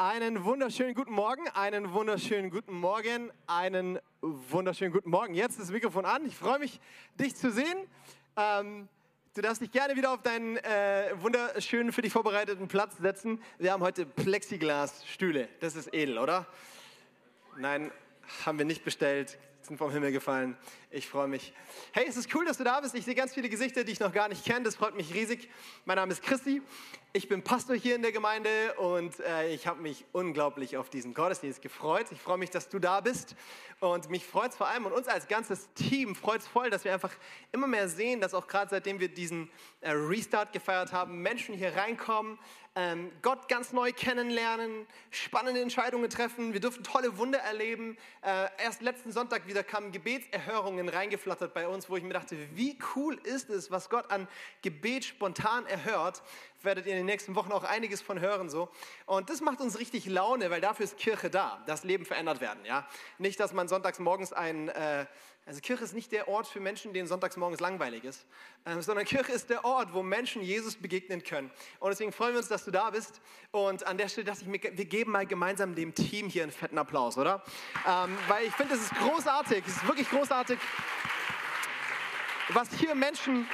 Einen wunderschönen guten Morgen, einen wunderschönen guten Morgen, einen wunderschönen guten Morgen. Jetzt das Mikrofon an. Ich freue mich, dich zu sehen. Ähm, du darfst dich gerne wieder auf deinen äh, wunderschönen, für dich vorbereiteten Platz setzen. Wir haben heute Plexiglas-Stühle. Das ist edel, oder? Nein, haben wir nicht bestellt sind vom Himmel gefallen. Ich freue mich. Hey, es ist cool, dass du da bist. Ich sehe ganz viele Gesichter, die ich noch gar nicht kenne. Das freut mich riesig. Mein Name ist Christi. Ich bin Pastor hier in der Gemeinde und äh, ich habe mich unglaublich auf diesen Gottesdienst gefreut. Ich freue mich, dass du da bist und mich freut es vor allem und uns als ganzes Team freut es voll, dass wir einfach immer mehr sehen, dass auch gerade seitdem wir diesen äh, Restart gefeiert haben, Menschen hier reinkommen, ähm, Gott ganz neu kennenlernen, spannende Entscheidungen treffen. Wir dürfen tolle Wunder erleben. Äh, erst letzten Sonntag wieder kamen Gebetserhörungen reingeflattert bei uns, wo ich mir dachte, wie cool ist es, was Gott an Gebet spontan erhört. Werdet ihr in den nächsten Wochen auch einiges von hören so. Und das macht uns richtig Laune, weil dafür ist Kirche da, dass Leben verändert werden. Ja? Nicht, dass man sonntags morgens ein äh, also Kirche ist nicht der Ort für Menschen, denen sonntags morgens langweilig ist, äh, sondern Kirche ist der Ort, wo Menschen Jesus begegnen können. Und deswegen freuen wir uns, dass du da bist. Und an der Stelle dachte ich mir, wir geben mal gemeinsam dem Team hier einen fetten Applaus, oder? Ähm, weil ich finde, es ist großartig, es ist wirklich großartig, was hier Menschen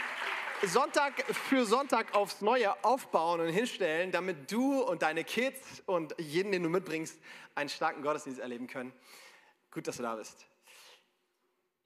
Sonntag für Sonntag aufs Neue aufbauen und hinstellen, damit du und deine Kids und jeden, den du mitbringst, einen starken Gottesdienst erleben können. Gut, dass du da bist.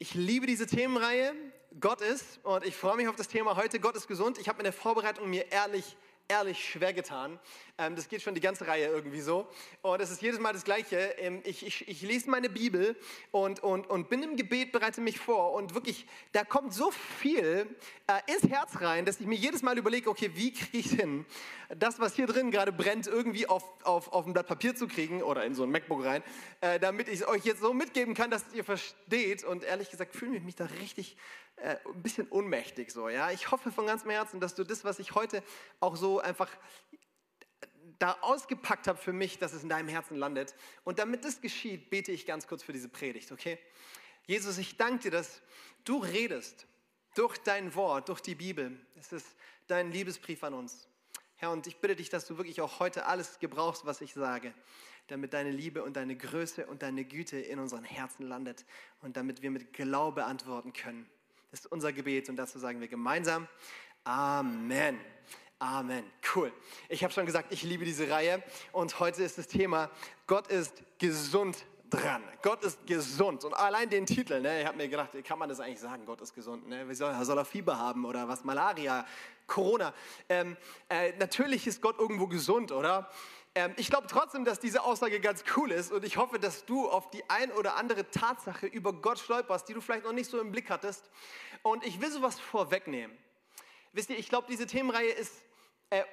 Ich liebe diese Themenreihe. Gott ist, und ich freue mich auf das Thema heute, Gott ist gesund. Ich habe in der Vorbereitung mir ehrlich ehrlich schwer getan. Ähm, das geht schon die ganze Reihe irgendwie so. Und es ist jedes Mal das Gleiche. Ähm, ich, ich, ich lese meine Bibel und, und, und bin im Gebet, bereite mich vor. Und wirklich, da kommt so viel äh, ins Herz rein, dass ich mir jedes Mal überlege, okay, wie kriege ich hin, das, was hier drin gerade brennt, irgendwie auf, auf, auf ein Blatt Papier zu kriegen oder in so ein MacBook rein, äh, damit ich es euch jetzt so mitgeben kann, dass ihr versteht. Und ehrlich gesagt fühle ich mich da richtig äh, ein bisschen ohnmächtig so. Ja? Ich hoffe von ganzem Herzen, dass du das, was ich heute auch so einfach da ausgepackt habe für mich, dass es in deinem Herzen landet. Und damit das geschieht, bete ich ganz kurz für diese Predigt, okay? Jesus, ich danke dir, dass du redest durch dein Wort, durch die Bibel. Es ist dein Liebesbrief an uns. Herr, und ich bitte dich, dass du wirklich auch heute alles gebrauchst, was ich sage, damit deine Liebe und deine Größe und deine Güte in unseren Herzen landet und damit wir mit Glaube antworten können. Das ist unser Gebet und dazu sagen wir gemeinsam Amen. Amen. Cool. Ich habe schon gesagt, ich liebe diese Reihe und heute ist das Thema Gott ist gesund dran. Gott ist gesund. Und allein den Titel, ne, ich habe mir gedacht, kann man das eigentlich sagen, Gott ist gesund? Ne? Wie soll, soll er Fieber haben oder was? Malaria, Corona. Ähm, äh, natürlich ist Gott irgendwo gesund, oder? Ähm, ich glaube trotzdem, dass diese Aussage ganz cool ist und ich hoffe, dass du auf die ein oder andere Tatsache über Gott stolperst, die du vielleicht noch nicht so im Blick hattest. Und ich will sowas vorwegnehmen. Wisst ihr, ich glaube, diese Themenreihe ist äh,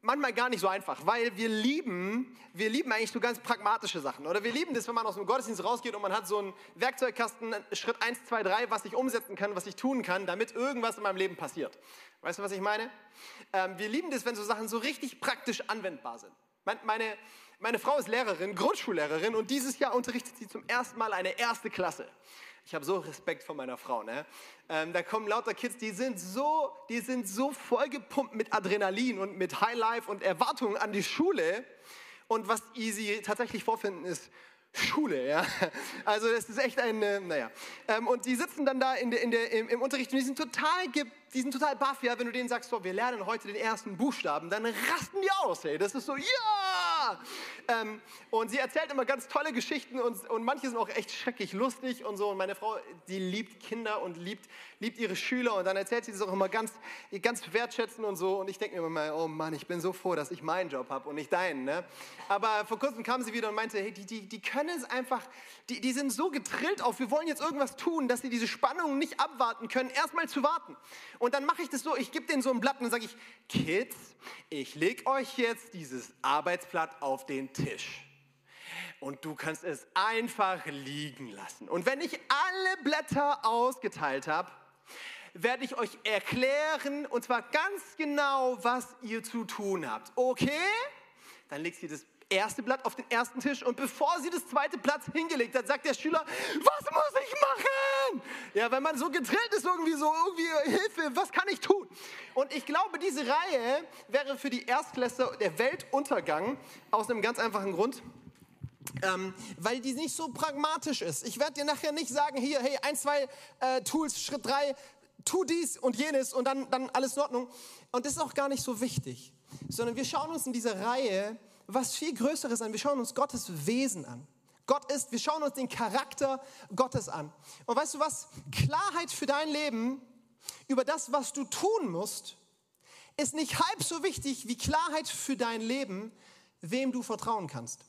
manchmal gar nicht so einfach, weil wir lieben, wir lieben eigentlich so ganz pragmatische Sachen. Oder wir lieben das, wenn man aus dem Gottesdienst rausgeht und man hat so einen Werkzeugkasten, Schritt 1, 2, 3, was ich umsetzen kann, was ich tun kann, damit irgendwas in meinem Leben passiert. Weißt du, was ich meine? Ähm, wir lieben das, wenn so Sachen so richtig praktisch anwendbar sind. Meine, meine Frau ist Lehrerin, Grundschullehrerin und dieses Jahr unterrichtet sie zum ersten Mal eine erste Klasse. Ich habe so Respekt vor meiner Frau. Ne? Ähm, da kommen lauter Kids, die sind, so, die sind so vollgepumpt mit Adrenalin und mit Highlife und Erwartungen an die Schule. Und was sie tatsächlich vorfinden, ist Schule, ja. Also das ist echt ein, äh, naja. Ähm, und die sitzen dann da in der, in der, im, Unterricht und die sind total, die sind total baff, ja. Wenn du denen sagst, so, wir lernen heute den ersten Buchstaben, dann rasten die aus, hey. Das ist so, ja! Ähm, und sie erzählt immer ganz tolle Geschichten und, und manche sind auch echt schrecklich lustig und so. Und meine Frau, die liebt Kinder und liebt, liebt ihre Schüler und dann erzählt sie das auch immer ganz, ganz wertschätzend und so. Und ich denke mir immer, oh Mann, ich bin so froh, dass ich meinen Job habe und nicht deinen. Ne? Aber vor kurzem kam sie wieder und meinte, hey, die, die, die können es einfach, die, die sind so getrillt auf, wir wollen jetzt irgendwas tun, dass sie diese Spannung nicht abwarten können, erstmal zu warten. Und dann mache ich das so, ich gebe denen so ein Blatt und dann sage ich, Kids, ich lege euch jetzt dieses Arbeitsblatt auf den Tisch und du kannst es einfach liegen lassen. Und wenn ich alle Blätter ausgeteilt habe, werde ich euch erklären, und zwar ganz genau, was ihr zu tun habt. Okay? Dann legt sie das erste Blatt auf den ersten Tisch und bevor sie das zweite Blatt hingelegt hat, sagt der Schüler, was muss ich machen? Ja, wenn man so getrillt ist, irgendwie so, irgendwie Hilfe, was kann ich tun? Und ich glaube, diese Reihe wäre für die Erstklässler der Weltuntergang aus einem ganz einfachen Grund. Ähm, weil die nicht so pragmatisch ist. Ich werde dir nachher nicht sagen, hier, hey, ein, zwei äh, Tools, Schritt drei, tu dies und jenes und dann, dann alles in Ordnung. Und das ist auch gar nicht so wichtig, sondern wir schauen uns in dieser Reihe was viel Größeres an. Wir schauen uns Gottes Wesen an. Gott ist, wir schauen uns den Charakter Gottes an. Und weißt du was? Klarheit für dein Leben über das, was du tun musst, ist nicht halb so wichtig wie Klarheit für dein Leben, wem du vertrauen kannst.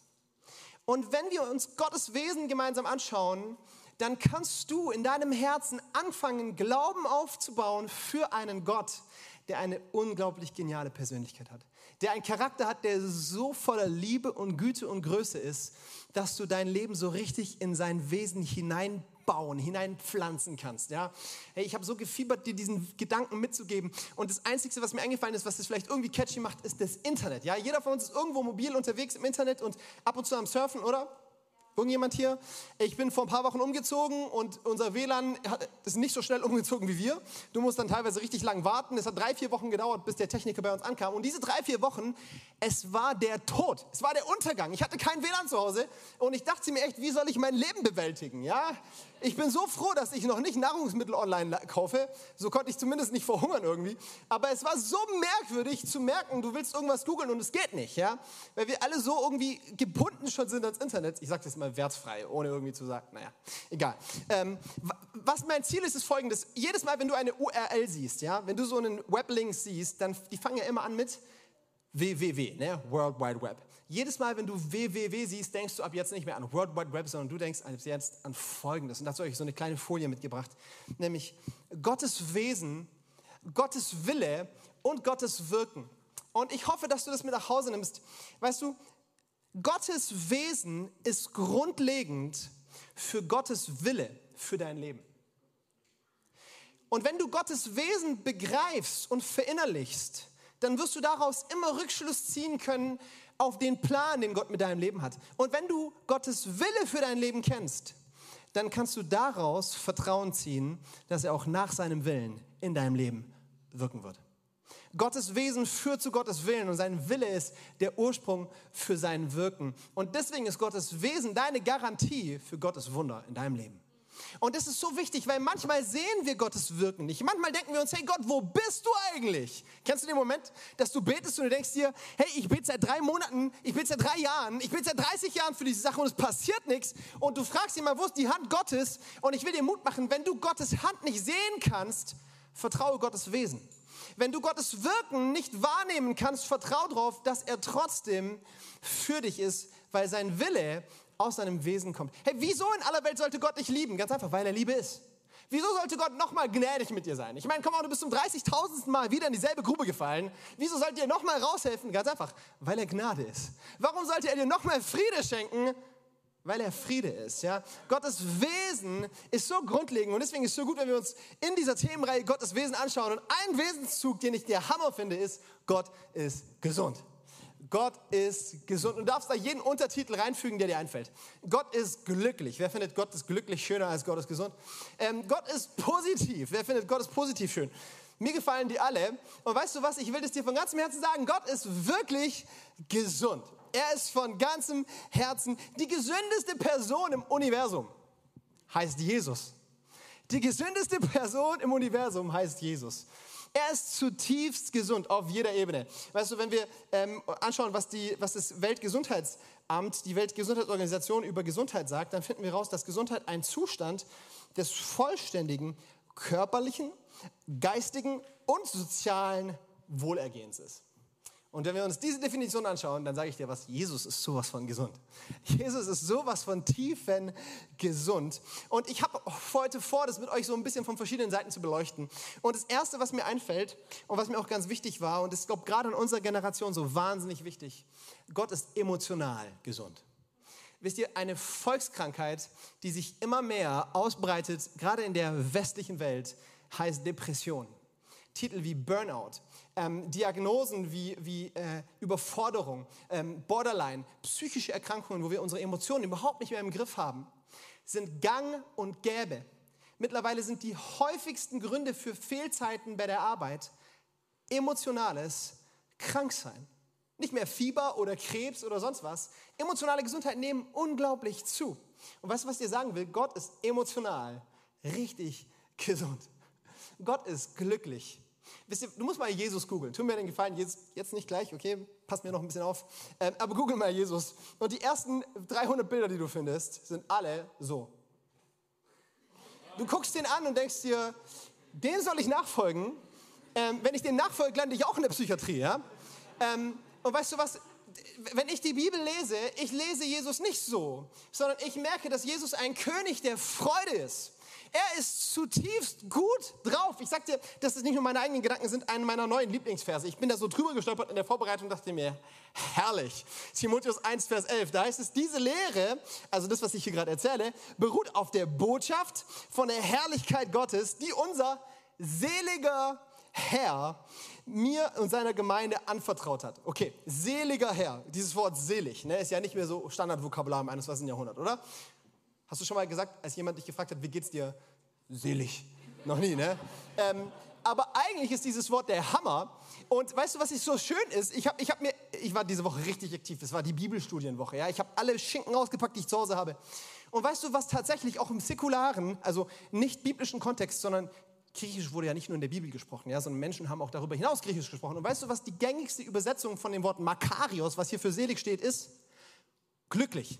Und wenn wir uns Gottes Wesen gemeinsam anschauen, dann kannst du in deinem Herzen anfangen, Glauben aufzubauen für einen Gott, der eine unglaublich geniale Persönlichkeit hat. Der einen Charakter hat, der so voller Liebe und Güte und Größe ist, dass du dein Leben so richtig in sein Wesen hinein bauen, hineinpflanzen kannst. Ja? Hey, ich habe so gefiebert, dir diesen Gedanken mitzugeben. Und das Einzige, was mir eingefallen ist, was das vielleicht irgendwie catchy macht, ist das Internet. Ja? Jeder von uns ist irgendwo mobil unterwegs im Internet und ab und zu am Surfen, oder? Irgendjemand hier? Ich bin vor ein paar Wochen umgezogen und unser WLAN ist nicht so schnell umgezogen wie wir. Du musst dann teilweise richtig lang warten. Es hat drei, vier Wochen gedauert, bis der Techniker bei uns ankam. Und diese drei, vier Wochen, es war der Tod. Es war der Untergang. Ich hatte kein WLAN zu Hause und ich dachte mir echt, wie soll ich mein Leben bewältigen? Ja? Ich bin so froh, dass ich noch nicht Nahrungsmittel online kaufe. So konnte ich zumindest nicht verhungern irgendwie. Aber es war so merkwürdig zu merken, du willst irgendwas googeln und es geht nicht, ja? Weil wir alle so irgendwie gebunden schon sind ans Internet. Ich sage das mal wertfrei, ohne irgendwie zu sagen, naja, egal. Ähm, was mein Ziel ist, ist folgendes. Jedes Mal, wenn du eine URL siehst, ja, wenn du so einen Weblink siehst, dann, die fangen ja immer an mit www, ne? World Wide Web. Jedes Mal, wenn du www siehst, denkst du ab jetzt nicht mehr an World Wide Web, sondern du denkst ab jetzt an Folgendes. Und dazu habe ich so eine kleine Folie mitgebracht, nämlich Gottes Wesen, Gottes Wille und Gottes Wirken. Und ich hoffe, dass du das mit nach Hause nimmst. Weißt du, Gottes Wesen ist grundlegend für Gottes Wille für dein Leben. Und wenn du Gottes Wesen begreifst und verinnerlichst, dann wirst du daraus immer Rückschluss ziehen können auf den Plan, den Gott mit deinem Leben hat. Und wenn du Gottes Wille für dein Leben kennst, dann kannst du daraus Vertrauen ziehen, dass er auch nach seinem Willen in deinem Leben wirken wird. Gottes Wesen führt zu Gottes Willen und sein Wille ist der Ursprung für sein Wirken. Und deswegen ist Gottes Wesen deine Garantie für Gottes Wunder in deinem Leben. Und das ist so wichtig, weil manchmal sehen wir Gottes Wirken nicht. Manchmal denken wir uns, hey Gott, wo bist du eigentlich? Kennst du den Moment, dass du betest und du denkst dir, hey, ich bete seit drei Monaten, ich bete seit drei Jahren, ich bete seit 30 Jahren für diese Sache und es passiert nichts. Und du fragst dich mal, wo ist die Hand Gottes? Und ich will dir Mut machen, wenn du Gottes Hand nicht sehen kannst, vertraue Gottes Wesen. Wenn du Gottes Wirken nicht wahrnehmen kannst, vertraue darauf, dass er trotzdem für dich ist, weil sein Wille aus seinem Wesen kommt. Hey, wieso in aller Welt sollte Gott dich lieben? Ganz einfach, weil er Liebe ist. Wieso sollte Gott nochmal gnädig mit dir sein? Ich meine, komm mal, du bist zum 30.000. Mal wieder in dieselbe Grube gefallen. Wieso sollte er nochmal raushelfen? Ganz einfach, weil er Gnade ist. Warum sollte er dir nochmal Friede schenken? Weil er Friede ist, ja. Gottes Wesen ist so grundlegend und deswegen ist es so gut, wenn wir uns in dieser Themenreihe Gottes Wesen anschauen. Und ein Wesenszug, den ich der Hammer finde, ist, Gott ist gesund. Gott ist gesund. Und du darfst da jeden Untertitel reinfügen, der dir einfällt. Gott ist glücklich. Wer findet Gott ist glücklich schöner als Gott ist gesund? Ähm, Gott ist positiv. Wer findet Gott ist positiv schön? Mir gefallen die alle. Und weißt du was? Ich will das dir von ganzem Herzen sagen. Gott ist wirklich gesund. Er ist von ganzem Herzen die gesündeste Person im Universum. Heißt Jesus. Die gesündeste Person im Universum heißt Jesus. Er ist zutiefst gesund auf jeder Ebene. Weißt du, wenn wir ähm, anschauen, was, die, was das Weltgesundheitsamt, die Weltgesundheitsorganisation über Gesundheit sagt, dann finden wir heraus, dass Gesundheit ein Zustand des vollständigen körperlichen, geistigen und sozialen Wohlergehens ist. Und wenn wir uns diese Definition anschauen, dann sage ich dir was, Jesus ist sowas von gesund. Jesus ist sowas von tiefen gesund. Und ich habe heute vor, das mit euch so ein bisschen von verschiedenen Seiten zu beleuchten. Und das Erste, was mir einfällt und was mir auch ganz wichtig war, und ist, glaube gerade in unserer Generation so wahnsinnig wichtig, Gott ist emotional gesund. Wisst ihr, eine Volkskrankheit, die sich immer mehr ausbreitet, gerade in der westlichen Welt, heißt Depression. Titel wie Burnout, ähm, Diagnosen wie, wie äh, Überforderung, ähm, Borderline, psychische Erkrankungen, wo wir unsere Emotionen überhaupt nicht mehr im Griff haben, sind gang und gäbe. Mittlerweile sind die häufigsten Gründe für Fehlzeiten bei der Arbeit emotionales Kranksein. Nicht mehr Fieber oder Krebs oder sonst was. Emotionale Gesundheit nehmen unglaublich zu. Und weißt du, was ich dir sagen will? Gott ist emotional richtig gesund. Gott ist glücklich. Wisst ihr, du musst mal Jesus googeln. Tu mir den Gefallen, jetzt, nicht gleich, okay? Pass mir noch ein bisschen auf. Ähm, aber google mal Jesus. Und die ersten 300 Bilder, die du findest, sind alle so. Du guckst den an und denkst dir, den soll ich nachfolgen. Ähm, wenn ich den nachfolge, lande ich auch in der Psychiatrie. Ja? Ähm, und weißt du was? Wenn ich die Bibel lese, ich lese Jesus nicht so, sondern ich merke, dass Jesus ein König der Freude ist. Er ist zutiefst gut drauf. Ich sag dir, dass es nicht nur meine eigenen Gedanken sind, einen meiner neuen Lieblingsverse. Ich bin da so drüber gestolpert in der Vorbereitung und dachte mir, herrlich. Timotheus 1, Vers 11, da heißt es, diese Lehre, also das, was ich hier gerade erzähle, beruht auf der Botschaft von der Herrlichkeit Gottes, die unser seliger Herr mir und seiner Gemeinde anvertraut hat. Okay, seliger Herr. Dieses Wort selig ne, ist ja nicht mehr so Standardvokabular im 21. Jahrhundert, oder? Hast du schon mal gesagt, als jemand dich gefragt hat, wie geht's dir? Selig. Noch nie, ne? Ähm, aber eigentlich ist dieses Wort der Hammer. Und weißt du, was so schön ist? Ich, hab, ich, hab mir, ich war diese Woche richtig aktiv. Es war die Bibelstudienwoche. Ja? Ich habe alle Schinken ausgepackt, die ich zu Hause habe. Und weißt du, was tatsächlich auch im säkularen, also nicht biblischen Kontext, sondern Griechisch wurde ja nicht nur in der Bibel gesprochen, ja, sondern Menschen haben auch darüber hinaus Griechisch gesprochen. Und weißt du, was die gängigste Übersetzung von dem Wort Makarios, was hier für selig steht, ist? Glücklich.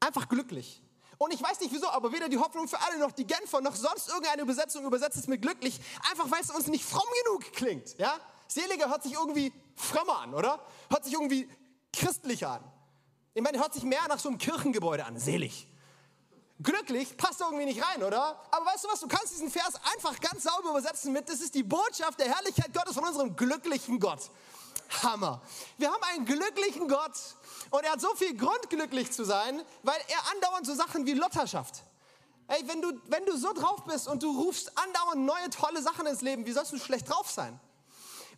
Einfach glücklich. Und ich weiß nicht wieso, aber weder die Hoffnung für alle noch die Genfer noch sonst irgendeine Übersetzung übersetzt es mit glücklich, einfach weil es uns nicht fromm genug klingt. Ja? Seliger hört sich irgendwie frommer an, oder? Hört sich irgendwie christlicher an. Ich meine, hört sich mehr nach so einem Kirchengebäude an. Selig glücklich passt irgendwie nicht rein, oder? Aber weißt du was, du kannst diesen Vers einfach ganz sauber übersetzen mit, das ist die Botschaft der Herrlichkeit Gottes von unserem glücklichen Gott. Hammer. Wir haben einen glücklichen Gott und er hat so viel Grund, glücklich zu sein, weil er andauernd so Sachen wie Lotter schafft. Ey, wenn du, wenn du so drauf bist und du rufst andauernd neue tolle Sachen ins Leben, wie sollst du schlecht drauf sein?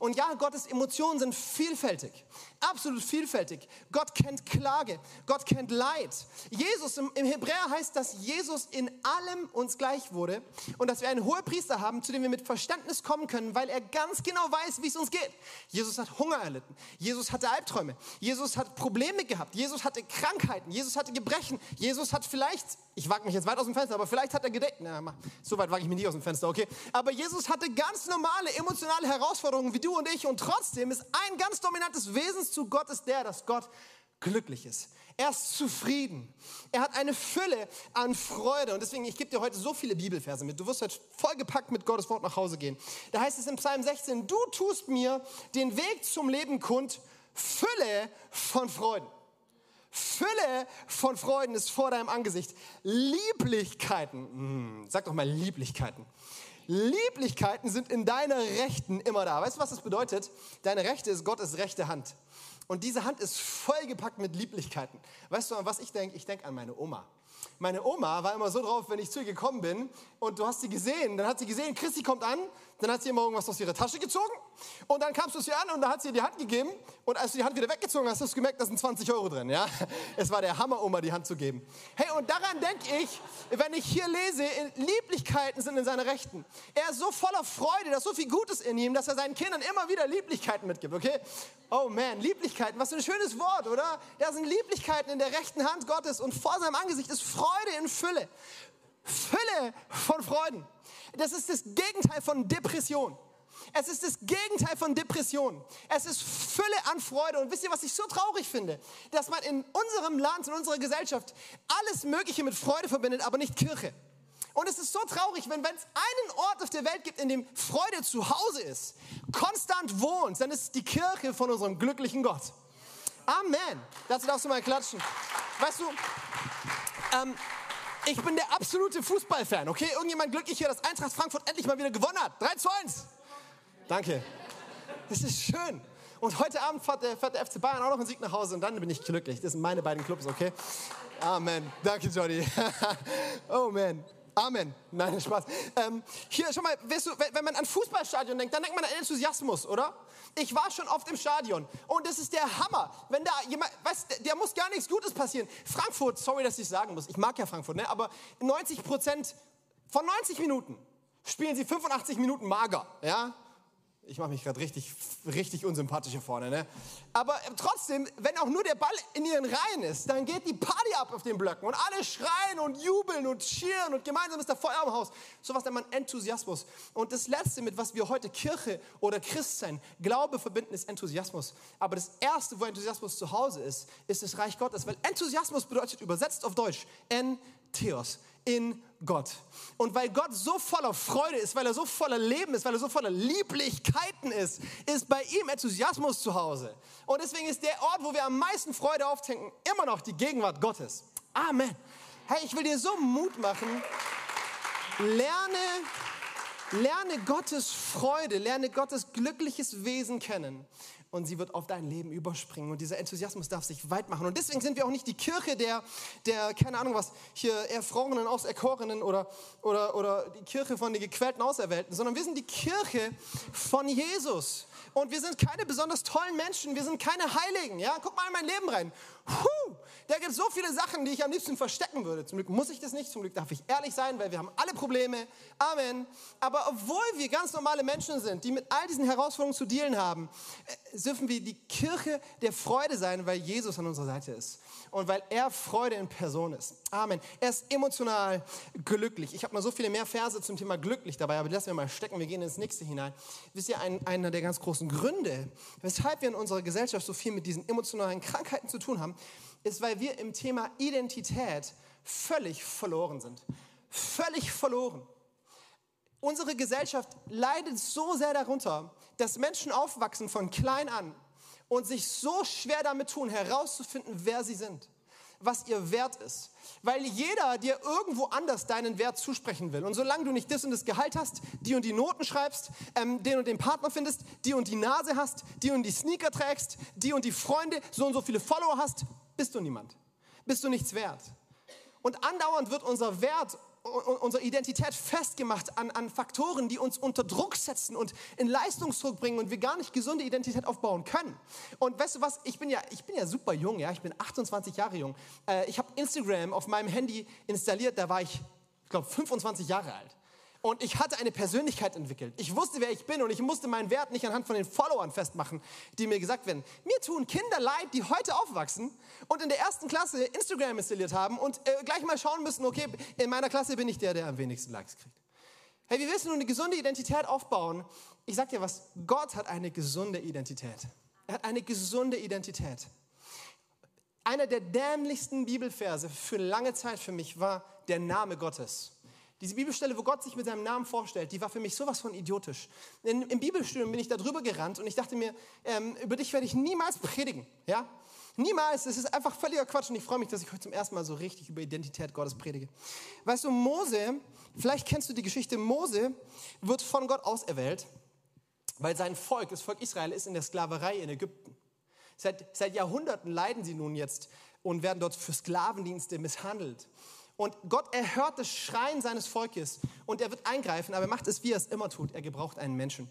Und ja, Gottes Emotionen sind vielfältig, absolut vielfältig. Gott kennt Klage, Gott kennt Leid. Jesus im, Hebräer heißt, dass Jesus in allem uns gleich wurde und dass wir einen Hohepriester haben, zu dem wir mit Verständnis kommen können, weil er ganz genau weiß, wie es uns geht. Jesus hat Hunger erlitten, Jesus hatte Albträume, Jesus hat Probleme gehabt, Jesus hatte Krankheiten, Jesus hatte Gebrechen, Jesus hat vielleicht, ich wage mich jetzt weit aus dem Fenster, aber vielleicht hat er gedeckt. Na, so weit wage ich mich nicht aus dem Fenster, okay? Aber Jesus hatte ganz normale emotionale Herausforderungen wie du und ich und trotzdem ist ein ganz dominantes Wesenszug Gottes der, dass Gott glücklich ist. Er ist zufrieden. Er hat eine Fülle an Freude. Und deswegen, ich gebe dir heute so viele Bibelverse mit. Du wirst heute vollgepackt mit Gottes Wort nach Hause gehen. Da heißt es im Psalm 16, du tust mir den Weg zum Leben kund, Fülle von Freuden. Fülle von Freuden ist vor deinem Angesicht. Lieblichkeiten, hm, sag doch mal Lieblichkeiten. Lieblichkeiten sind in deiner Rechten immer da. Weißt du, was das bedeutet? Deine Rechte ist Gottes rechte Hand. Und diese Hand ist vollgepackt mit Lieblichkeiten. Weißt du, an was ich denke? Ich denke an meine Oma. Meine Oma war immer so drauf, wenn ich zu ihr gekommen bin und du hast sie gesehen, dann hat sie gesehen, Christi kommt an, dann hat sie immer irgendwas aus ihrer Tasche gezogen und dann kamst du sie an und dann hat sie ihr die Hand gegeben und als du die Hand wieder weggezogen hast, hast du gemerkt, da sind 20 Euro drin. Ja? Es war der Hammer, Oma die Hand zu geben. Hey, und daran denke ich, wenn ich hier lese, Lieblichkeiten sind in seiner Rechten. Er ist so voller Freude, dass so viel Gutes in ihm, dass er seinen Kindern immer wieder Lieblichkeiten mitgibt, okay? Oh man, Lieblichkeiten, was für ein schönes Wort, oder? Da sind Lieblichkeiten in der rechten Hand Gottes und vor seinem Angesicht ist Freude in Fülle. Fülle von Freuden. Das ist das Gegenteil von Depression. Es ist das Gegenteil von Depression. Es ist Fülle an Freude. Und wisst ihr, was ich so traurig finde? Dass man in unserem Land, in unserer Gesellschaft alles Mögliche mit Freude verbindet, aber nicht Kirche. Und es ist so traurig, wenn es einen Ort auf der Welt gibt, in dem Freude zu Hause ist, konstant wohnt, dann ist es die Kirche von unserem glücklichen Gott. Amen. Dazu darfst du mal klatschen. Weißt du, ähm, ich bin der absolute Fußballfan, okay? Irgendjemand glücklich hier, dass Eintracht Frankfurt endlich mal wieder gewonnen hat. 3 zu 1. Danke. Das ist schön. Und heute Abend fährt der, fährt der FC Bayern auch noch einen Sieg nach Hause und dann bin ich glücklich. Das sind meine beiden Clubs, okay? Amen. Danke, Johnny. oh man. Amen. Nein, Spaß. Ähm, hier, schau mal, weißt du, wenn man an Fußballstadion denkt, dann denkt man an Enthusiasmus, oder? Ich war schon oft im Stadion und das ist der Hammer. Wenn da jemand, weißt, der muss gar nichts Gutes passieren. Frankfurt, sorry, dass ich sagen muss, ich mag ja Frankfurt, ne? aber 90 Prozent von 90 Minuten spielen sie 85 Minuten mager, ja? Ich mache mich gerade richtig, richtig unsympathisch hier vorne. Ne? Aber trotzdem, wenn auch nur der Ball in ihren Reihen ist, dann geht die Party ab auf den Blöcken und alle schreien und jubeln und cheeren und gemeinsam ist da Feuer im Haus. So was nennt man Enthusiasmus. Und das Letzte, mit was wir heute Kirche oder Christsein, Glaube verbinden, ist Enthusiasmus. Aber das Erste, wo Enthusiasmus zu Hause ist, ist das Reich Gottes. Weil Enthusiasmus bedeutet übersetzt auf Deutsch Entheos in Gott. Und weil Gott so voller Freude ist, weil er so voller Leben ist, weil er so voller Lieblichkeiten ist, ist bei ihm Enthusiasmus zu Hause. Und deswegen ist der Ort, wo wir am meisten Freude auftanken, immer noch die Gegenwart Gottes. Amen. Hey, ich will dir so Mut machen. Lerne, lerne Gottes Freude, lerne Gottes glückliches Wesen kennen und sie wird auf dein Leben überspringen. Und dieser Enthusiasmus darf sich weit machen. Und deswegen sind wir auch nicht die Kirche der, der keine Ahnung was, hier Erfrorenen, Auserkorenen oder, oder, oder die Kirche von den gequälten Auserwählten, sondern wir sind die Kirche von Jesus. Und wir sind keine besonders tollen Menschen, wir sind keine Heiligen. Ja? Guck mal in mein Leben rein. Puh, da gibt es so viele Sachen, die ich am liebsten verstecken würde. Zum Glück muss ich das nicht, zum Glück darf ich ehrlich sein, weil wir haben alle Probleme. Amen. Aber obwohl wir ganz normale Menschen sind, die mit all diesen Herausforderungen zu dealen haben, äh, dürfen wir die Kirche der Freude sein, weil Jesus an unserer Seite ist und weil er Freude in Person ist. Amen. Er ist emotional glücklich. Ich habe mal so viele mehr Verse zum Thema glücklich dabei, aber die lassen wir mal stecken. Wir gehen ins nächste hinein. Wisst ihr, ein, einer der ganz großen Gründe, weshalb wir in unserer Gesellschaft so viel mit diesen emotionalen Krankheiten zu tun haben, ist, weil wir im Thema Identität völlig verloren sind. Völlig verloren. Unsere Gesellschaft leidet so sehr darunter, dass Menschen aufwachsen von klein an und sich so schwer damit tun, herauszufinden, wer sie sind, was ihr Wert ist. Weil jeder dir irgendwo anders deinen Wert zusprechen will. Und solange du nicht das und das Gehalt hast, die und die Noten schreibst, ähm, den und den Partner findest, die und die Nase hast, die und die Sneaker trägst, die und die Freunde, so und so viele Follower hast, bist du niemand. Bist du nichts wert. Und andauernd wird unser Wert unsere Identität festgemacht an, an Faktoren, die uns unter Druck setzen und in Leistungsdruck bringen und wir gar nicht gesunde Identität aufbauen können. Und weißt du was, ich bin ja, ich bin ja super jung, ja? ich bin 28 Jahre jung. Äh, ich habe Instagram auf meinem Handy installiert, da war ich, ich glaube, 25 Jahre alt. Und ich hatte eine Persönlichkeit entwickelt. Ich wusste, wer ich bin und ich musste meinen Wert nicht anhand von den Followern festmachen, die mir gesagt werden. Mir tun Kinder leid, die heute aufwachsen und in der ersten Klasse Instagram installiert haben und äh, gleich mal schauen müssen, okay, in meiner Klasse bin ich der, der am wenigsten Likes kriegt. Hey, wir wissen nun eine gesunde Identität aufbauen. Ich sag dir was, Gott hat eine gesunde Identität. Er hat eine gesunde Identität. Einer der dämlichsten Bibelverse für lange Zeit für mich war der Name Gottes. Diese Bibelstelle, wo Gott sich mit seinem Namen vorstellt, die war für mich sowas von idiotisch. In, Im Bibelstudium bin ich da drüber gerannt und ich dachte mir, ähm, über dich werde ich niemals predigen. Ja? Niemals, das ist einfach völliger Quatsch und ich freue mich, dass ich heute zum ersten Mal so richtig über Identität Gottes predige. Weißt du, Mose, vielleicht kennst du die Geschichte, Mose wird von Gott auserwählt, weil sein Volk, das Volk Israel, ist in der Sklaverei in Ägypten. Seit, seit Jahrhunderten leiden sie nun jetzt und werden dort für Sklavendienste misshandelt. Und Gott erhört das Schreien seines Volkes und er wird eingreifen, aber er macht es, wie er es immer tut. Er gebraucht einen Menschen,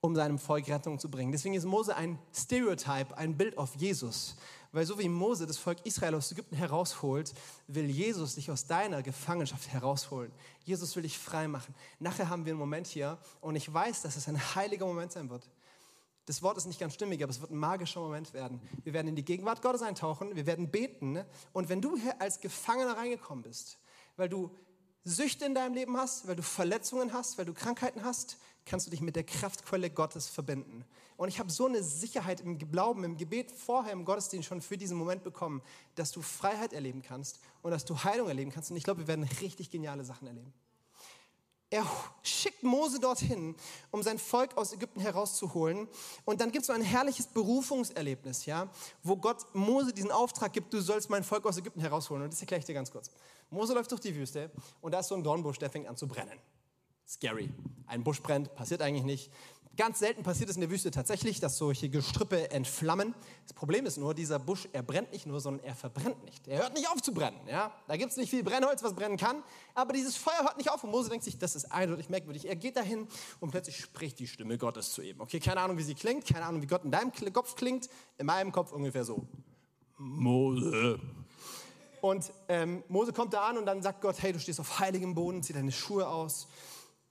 um seinem Volk Rettung zu bringen. Deswegen ist Mose ein Stereotype, ein Bild auf Jesus. Weil so wie Mose das Volk Israel aus Ägypten herausholt, will Jesus dich aus deiner Gefangenschaft herausholen. Jesus will dich frei machen. Nachher haben wir einen Moment hier und ich weiß, dass es ein heiliger Moment sein wird. Das Wort ist nicht ganz stimmig, aber es wird ein magischer Moment werden. Wir werden in die Gegenwart Gottes eintauchen, wir werden beten. Ne? Und wenn du hier als Gefangener reingekommen bist, weil du Süchte in deinem Leben hast, weil du Verletzungen hast, weil du Krankheiten hast, kannst du dich mit der Kraftquelle Gottes verbinden. Und ich habe so eine Sicherheit im Glauben, im Gebet vorher im Gottesdienst schon für diesen Moment bekommen, dass du Freiheit erleben kannst und dass du Heilung erleben kannst. Und ich glaube, wir werden richtig geniale Sachen erleben. Er schickt Mose dorthin, um sein Volk aus Ägypten herauszuholen. Und dann gibt es so ein herrliches Berufungserlebnis, ja, wo Gott Mose diesen Auftrag gibt, du sollst mein Volk aus Ägypten herausholen. Und das erkläre ich dir ganz kurz. Mose läuft durch die Wüste und da ist so ein Dornbusch, der fängt an zu brennen. Scary. Ein Busch brennt, passiert eigentlich nicht. Ganz selten passiert es in der Wüste tatsächlich, dass solche Gestrüppe entflammen. Das Problem ist nur, dieser Busch, er brennt nicht nur, sondern er verbrennt nicht. Er hört nicht auf zu brennen. Ja? Da gibt es nicht viel Brennholz, was brennen kann, aber dieses Feuer hört nicht auf. Und Mose denkt sich, das ist eindeutig merkwürdig. Er geht dahin und plötzlich spricht die Stimme Gottes zu ihm. Okay, keine Ahnung, wie sie klingt, keine Ahnung, wie Gott in deinem Kopf klingt. In meinem Kopf ungefähr so. Mose. Und ähm, Mose kommt da an und dann sagt Gott, hey, du stehst auf heiligem Boden, zieh deine Schuhe aus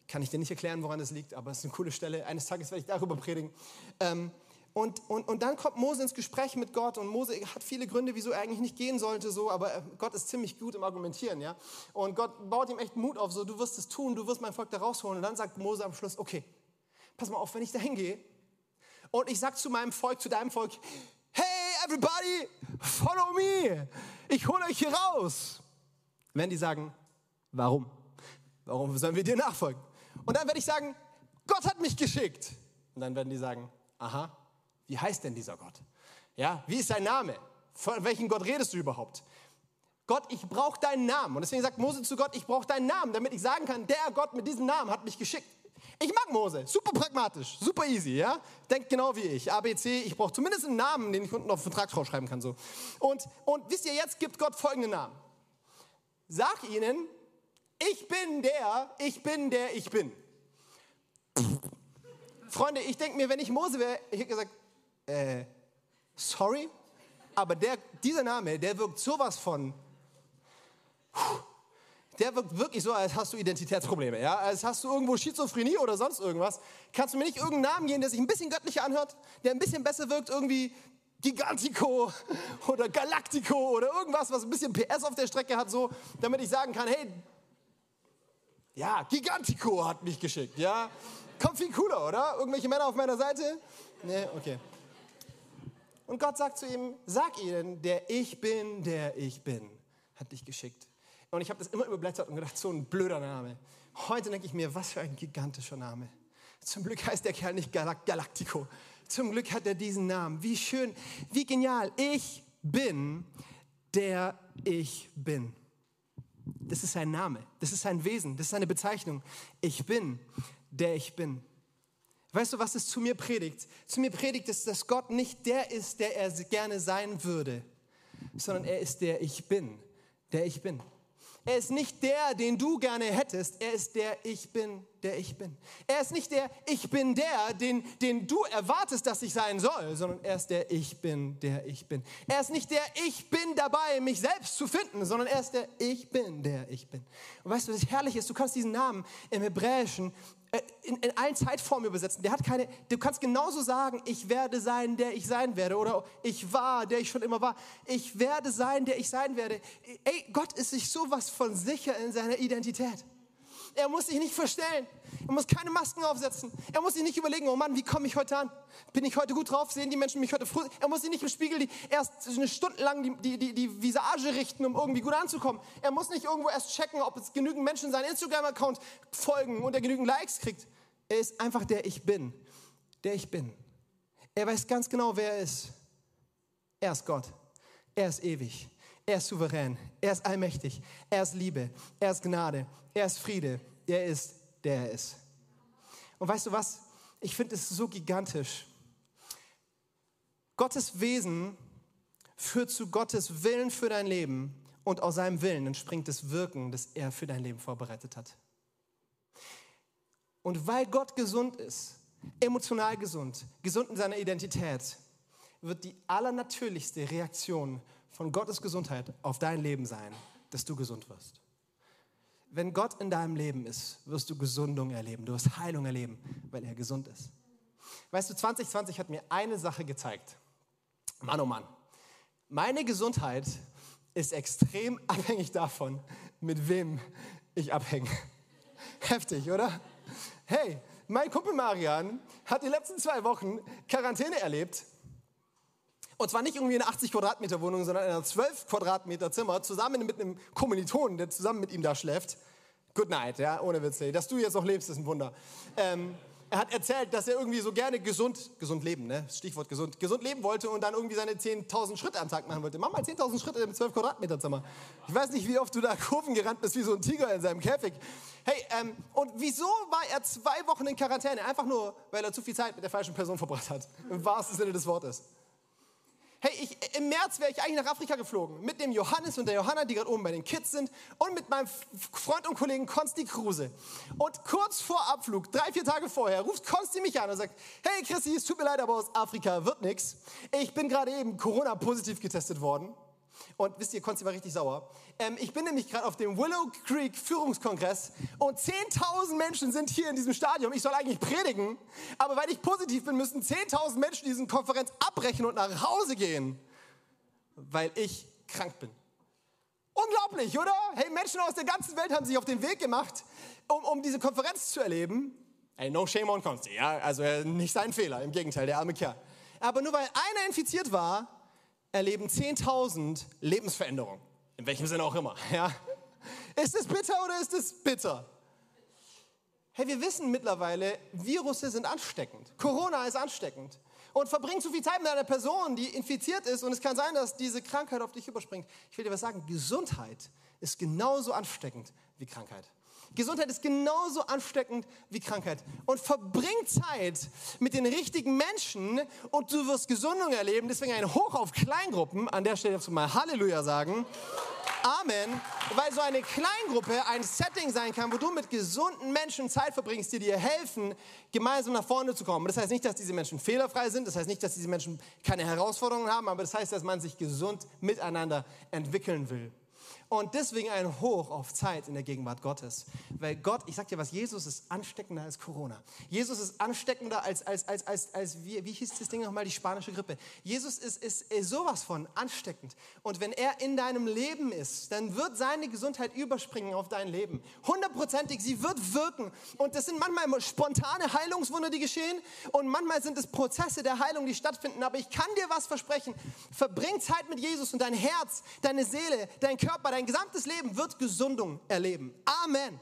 kann ich dir nicht erklären, woran das liegt, aber es ist eine coole Stelle. Eines Tages werde ich darüber predigen. Ähm, und, und, und dann kommt Mose ins Gespräch mit Gott und Mose hat viele Gründe, wieso er eigentlich nicht gehen sollte, so, aber äh, Gott ist ziemlich gut im Argumentieren, ja. Und Gott baut ihm echt Mut auf, so, du wirst es tun, du wirst mein Volk da rausholen. Und dann sagt Mose am Schluss, okay, pass mal auf, wenn ich da hingehe und ich sag zu meinem Volk, zu deinem Volk, hey everybody, follow me, ich hole euch hier raus. Wenn die sagen, warum? Warum sollen wir dir nachfolgen? Und dann werde ich sagen, Gott hat mich geschickt. Und dann werden die sagen, aha, wie heißt denn dieser Gott? Ja, wie ist sein Name? Von welchem Gott redest du überhaupt? Gott, ich brauche deinen Namen. Und deswegen sagt Mose zu Gott, ich brauche deinen Namen, damit ich sagen kann, der Gott mit diesem Namen hat mich geschickt. Ich mag Mose, super pragmatisch, super easy, ja? Denkt genau wie ich. ABC, ich brauche zumindest einen Namen, den ich unten auf den Vertrag draufschreiben kann. So. Und, und wisst ihr, jetzt gibt Gott folgenden Namen. Sag ihnen, ich bin der, ich bin der, ich bin. Freunde, ich denke mir, wenn ich Mose wäre, ich hätte gesagt, äh, sorry, aber der, dieser Name, der wirkt sowas von, der wirkt wirklich so, als hast du Identitätsprobleme, ja? Als hast du irgendwo Schizophrenie oder sonst irgendwas. Kannst du mir nicht irgendeinen Namen geben, der sich ein bisschen göttlicher anhört, der ein bisschen besser wirkt, irgendwie Gigantico oder Galactico oder irgendwas, was ein bisschen PS auf der Strecke hat, so, damit ich sagen kann, hey, ja, Gigantico hat mich geschickt, ja. Kommt viel cooler, oder? Irgendwelche Männer auf meiner Seite? Nee, okay. Und Gott sagt zu ihm, sag ihnen, der ich bin, der ich bin, hat dich geschickt. Und ich habe das immer überblättert und gedacht, so ein blöder Name. Heute denke ich mir, was für ein gigantischer Name. Zum Glück heißt der Kerl nicht Galactico. Zum Glück hat er diesen Namen. Wie schön, wie genial. Ich bin, der ich bin. Das ist sein Name, das ist sein Wesen, das ist seine Bezeichnung. Ich bin, der ich bin. Weißt du, was es zu mir predigt? Zu mir predigt es, dass Gott nicht der ist, der er gerne sein würde, sondern er ist der Ich bin, der ich bin. Er ist nicht der, den du gerne hättest. Er ist der Ich bin, der ich bin. Er ist nicht der Ich bin der, den, den du erwartest, dass ich sein soll, sondern er ist der Ich bin, der ich bin. Er ist nicht der Ich bin dabei, mich selbst zu finden, sondern er ist der Ich bin, der ich bin. Und weißt du, was herrlich ist? Du kannst diesen Namen im Hebräischen in, in allen Zeitformen übersetzen. Der hat keine, du kannst genauso sagen, ich werde sein, der ich sein werde. Oder ich war, der ich schon immer war. Ich werde sein, der ich sein werde. Ey, Gott ist sich sowas von sicher in seiner Identität. Er muss sich nicht verstellen. Er muss keine Masken aufsetzen. Er muss sich nicht überlegen, oh Mann, wie komme ich heute an? Bin ich heute gut drauf? Sehen die Menschen mich heute früh? Er muss sich nicht im Spiegel die, erst eine Stunde lang die, die, die, die Visage richten, um irgendwie gut anzukommen. Er muss nicht irgendwo erst checken, ob es genügend Menschen seinen Instagram-Account folgen und er genügend Likes kriegt. Er ist einfach der Ich Bin. Der Ich Bin. Er weiß ganz genau, wer er ist. Er ist Gott. Er ist ewig. Er ist souverän, er ist allmächtig, er ist Liebe, er ist Gnade, er ist Friede, er ist, der er ist. Und weißt du was? Ich finde es so gigantisch. Gottes Wesen führt zu Gottes Willen für dein Leben und aus seinem Willen entspringt das Wirken, das er für dein Leben vorbereitet hat. Und weil Gott gesund ist, emotional gesund, gesund in seiner Identität, wird die allernatürlichste Reaktion von Gottes Gesundheit auf dein Leben sein, dass du gesund wirst. Wenn Gott in deinem Leben ist, wirst du Gesundung erleben, du wirst Heilung erleben, weil er gesund ist. Weißt du, 2020 hat mir eine Sache gezeigt. Mann, oh Mann. Meine Gesundheit ist extrem abhängig davon, mit wem ich abhänge. Heftig, oder? Hey, mein Kumpel Marian hat die letzten zwei Wochen Quarantäne erlebt und zwar nicht irgendwie eine 80 Quadratmeter Wohnung, sondern in einer 12 Quadratmeter Zimmer, zusammen mit einem Kommilitonen, der zusammen mit ihm da schläft. Good night, ja, ohne Witz. Dass du jetzt noch lebst, ist ein Wunder. Ähm, Er hat erzählt, dass er irgendwie so gerne gesund, gesund leben, ne? Stichwort gesund, gesund leben wollte und dann irgendwie seine 10.000 Schritte am Tag machen wollte. Mach mal 10.000 Schritte im 12 Quadratmeter Zimmer. Ich weiß nicht, wie oft du da Kurven gerannt bist, wie so ein Tiger in seinem Käfig. Hey, ähm, und wieso war er zwei Wochen in Quarantäne? Einfach nur, weil er zu viel Zeit mit der falschen Person verbracht hat. Im wahrsten Sinne des Wortes. Hey, ich, im März wäre ich eigentlich nach Afrika geflogen. Mit dem Johannes und der Johanna, die gerade oben bei den Kids sind. Und mit meinem Freund und Kollegen Konsti Kruse. Und kurz vor Abflug, drei, vier Tage vorher, ruft Konsti mich an und sagt, hey Christi, es tut mir leid, aber aus Afrika wird nichts. Ich bin gerade eben Corona-positiv getestet worden. Und wisst ihr, Konsti war richtig sauer. Ähm, ich bin nämlich gerade auf dem Willow Creek Führungskongress und 10.000 Menschen sind hier in diesem Stadion. Ich soll eigentlich predigen, aber weil ich positiv bin, müssen 10.000 Menschen diese Konferenz abbrechen und nach Hause gehen, weil ich krank bin. Unglaublich, oder? Hey, Menschen aus der ganzen Welt haben sich auf den Weg gemacht, um, um diese Konferenz zu erleben. Hey, no shame on Konsti, ja, also äh, nicht sein Fehler, im Gegenteil, der arme Kerl. Aber nur weil einer infiziert war, erleben 10.000 Lebensveränderungen. In welchem Sinne auch immer. Ja? Ist es bitter oder ist es bitter? Hey, wir wissen mittlerweile, Virusse sind ansteckend. Corona ist ansteckend. Und verbring zu viel Zeit mit einer Person, die infiziert ist und es kann sein, dass diese Krankheit auf dich überspringt. Ich will dir was sagen, Gesundheit ist genauso ansteckend wie Krankheit. Gesundheit ist genauso ansteckend wie Krankheit. Und verbring Zeit mit den richtigen Menschen und du wirst Gesundung erleben. Deswegen ein Hoch auf Kleingruppen. An der Stelle darfst du mal Halleluja sagen. Amen. Weil so eine Kleingruppe ein Setting sein kann, wo du mit gesunden Menschen Zeit verbringst, die dir helfen, gemeinsam nach vorne zu kommen. Das heißt nicht, dass diese Menschen fehlerfrei sind. Das heißt nicht, dass diese Menschen keine Herausforderungen haben. Aber das heißt, dass man sich gesund miteinander entwickeln will. Und deswegen ein Hoch auf Zeit in der Gegenwart Gottes. Weil Gott, ich sag dir was, Jesus ist ansteckender als Corona. Jesus ist ansteckender als, als, als, als, als wie, wie hieß das Ding nochmal, die spanische Grippe. Jesus ist, ist, ist sowas von ansteckend. Und wenn er in deinem Leben ist, dann wird seine Gesundheit überspringen auf dein Leben. Hundertprozentig, sie wird wirken. Und das sind manchmal spontane Heilungswunder, die geschehen. Und manchmal sind es Prozesse der Heilung, die stattfinden. Aber ich kann dir was versprechen. Verbring Zeit mit Jesus und dein Herz, deine Seele, dein Körper, dein dein gesamtes Leben wird Gesundung erleben. Amen.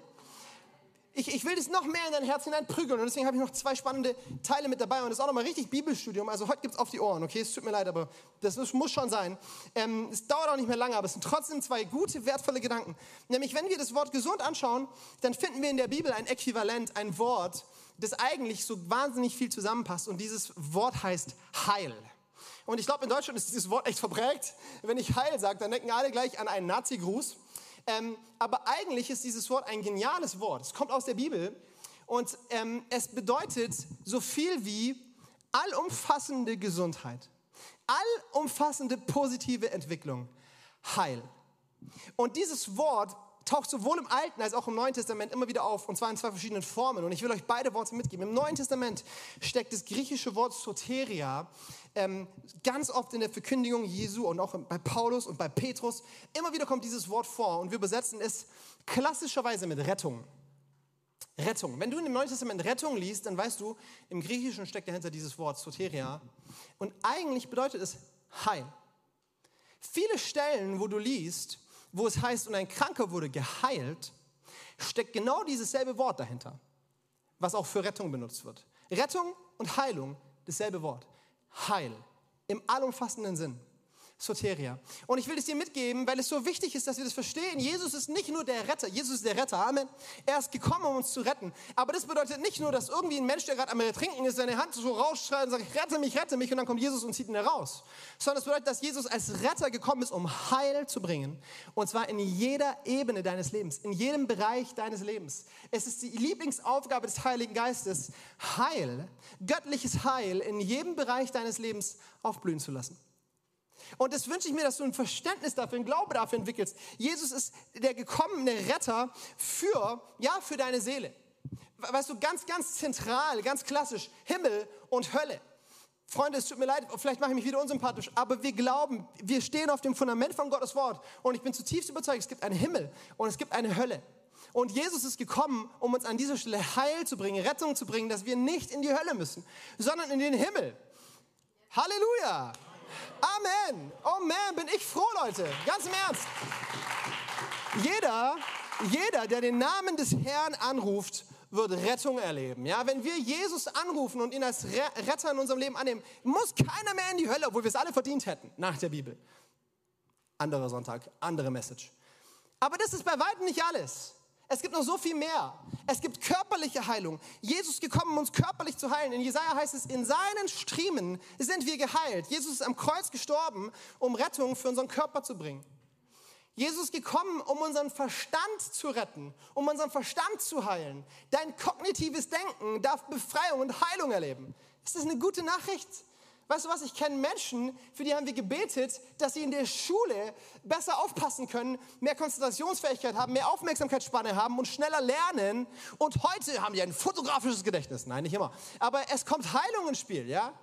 Ich, ich, will das noch mehr in dein Herz hineinprügeln und deswegen habe ich noch zwei spannende Teile mit dabei und das ist auch nochmal richtig Bibelstudium. Also heute gibt es auf die Ohren, okay? Es tut mir leid, aber das muss schon sein. Ähm, es dauert auch nicht mehr lange, aber es sind trotzdem zwei gute, wertvolle Gedanken. Nämlich, wenn wir das Wort gesund anschauen, dann finden wir in der Bibel ein Äquivalent, ein Wort, das eigentlich so wahnsinnig viel zusammenpasst und dieses Wort heißt Heil. Und ich glaube, in Deutschland ist dieses Wort echt verbrägt. Wenn ich Heil sage, dann denken alle gleich an einen Nazi-Gruß. Ähm, aber eigentlich ist dieses Wort ein geniales Wort. Es kommt aus der Bibel und ähm, es bedeutet so viel wie allumfassende Gesundheit, allumfassende positive Entwicklung, Heil. Und dieses Wort taucht sowohl im Alten als auch im Neuen Testament immer wieder auf, und zwar in zwei verschiedenen Formen. Und ich will euch beide Worte mitgeben. Im Neuen Testament steckt das griechische Wort Soteria ähm, ganz oft in der Verkündigung Jesu und auch bei Paulus und bei Petrus. Immer wieder kommt dieses Wort vor und wir übersetzen es klassischerweise mit Rettung. Rettung. Wenn du dem Neuen Testament Rettung liest, dann weißt du, im Griechischen steckt dahinter dieses Wort Soteria. Und eigentlich bedeutet es Heil. Viele Stellen, wo du liest, wo es heißt, und ein Kranker wurde geheilt, steckt genau dieses selbe Wort dahinter, was auch für Rettung benutzt wird. Rettung und Heilung, dasselbe Wort. Heil im allumfassenden Sinn. Soteria. Und ich will es dir mitgeben, weil es so wichtig ist, dass wir das verstehen. Jesus ist nicht nur der Retter, Jesus ist der Retter, Amen. Er ist gekommen, um uns zu retten. Aber das bedeutet nicht nur, dass irgendwie ein Mensch, der gerade am Ertrinken ist, seine Hand so rausschreit und sagt, rette mich, rette mich, und dann kommt Jesus und zieht ihn heraus. Sondern es bedeutet, dass Jesus als Retter gekommen ist, um Heil zu bringen. Und zwar in jeder Ebene deines Lebens, in jedem Bereich deines Lebens. Es ist die Lieblingsaufgabe des Heiligen Geistes, Heil, göttliches Heil in jedem Bereich deines Lebens aufblühen zu lassen. Und das wünsche ich mir, dass du ein Verständnis dafür, ein Glaube dafür entwickelst. Jesus ist der gekommene Retter für, ja, für deine Seele. Weißt du, ganz, ganz zentral, ganz klassisch, Himmel und Hölle. Freunde, es tut mir leid, vielleicht mache ich mich wieder unsympathisch, aber wir glauben, wir stehen auf dem Fundament von Gottes Wort. Und ich bin zutiefst überzeugt, es gibt einen Himmel und es gibt eine Hölle. Und Jesus ist gekommen, um uns an dieser Stelle Heil zu bringen, Rettung zu bringen, dass wir nicht in die Hölle müssen, sondern in den Himmel. Halleluja! Amen. Oh man, bin ich froh, Leute. Ganz im Ernst. Jeder, jeder, der den Namen des Herrn anruft, wird Rettung erleben. Ja, wenn wir Jesus anrufen und ihn als Retter in unserem Leben annehmen, muss keiner mehr in die Hölle, obwohl wir es alle verdient hätten, nach der Bibel. Anderer Sonntag, andere Message. Aber das ist bei weitem nicht alles. Es gibt noch so viel mehr. Es gibt körperliche Heilung. Jesus ist gekommen, um uns körperlich zu heilen. In Jesaja heißt es, in seinen Striemen sind wir geheilt. Jesus ist am Kreuz gestorben, um Rettung für unseren Körper zu bringen. Jesus ist gekommen, um unseren Verstand zu retten, um unseren Verstand zu heilen. Dein kognitives Denken darf Befreiung und Heilung erleben. Ist das eine gute Nachricht? Weißt du was, ich kenne Menschen, für die haben wir gebetet, dass sie in der Schule besser aufpassen können, mehr Konzentrationsfähigkeit haben, mehr Aufmerksamkeitsspanne haben und schneller lernen. Und heute haben die ein fotografisches Gedächtnis. Nein, nicht immer. Aber es kommt Heilung ins Spiel, ja?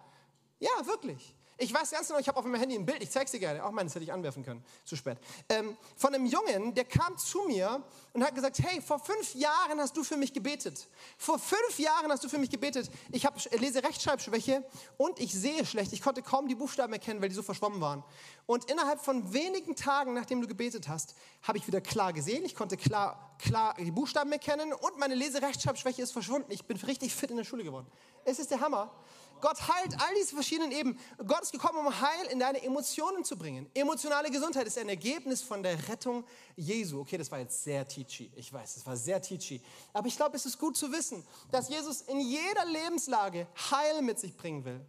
Ja, wirklich. Ich weiß ganz genau, ich habe auf meinem Handy ein Bild, ich zeige es dir gerne, auch meines hätte ich anwerfen können, zu spät. Ähm, von einem Jungen, der kam zu mir und hat gesagt, hey, vor fünf Jahren hast du für mich gebetet. Vor fünf Jahren hast du für mich gebetet. Ich habe Lese-Rechtschreibschwäche und ich sehe schlecht. Ich konnte kaum die Buchstaben erkennen, weil die so verschwommen waren. Und innerhalb von wenigen Tagen, nachdem du gebetet hast, habe ich wieder klar gesehen. Ich konnte klar, klar die Buchstaben erkennen und meine Lese-Rechtschreibschwäche ist verschwunden. Ich bin richtig fit in der Schule geworden. Es ist der Hammer. Gott heilt all diese verschiedenen Ebenen. Gott ist gekommen, um Heil in deine Emotionen zu bringen. Emotionale Gesundheit ist ein Ergebnis von der Rettung Jesu. Okay, das war jetzt sehr teachy. Ich weiß, das war sehr teachy. Aber ich glaube, es ist gut zu wissen, dass Jesus in jeder Lebenslage Heil mit sich bringen will.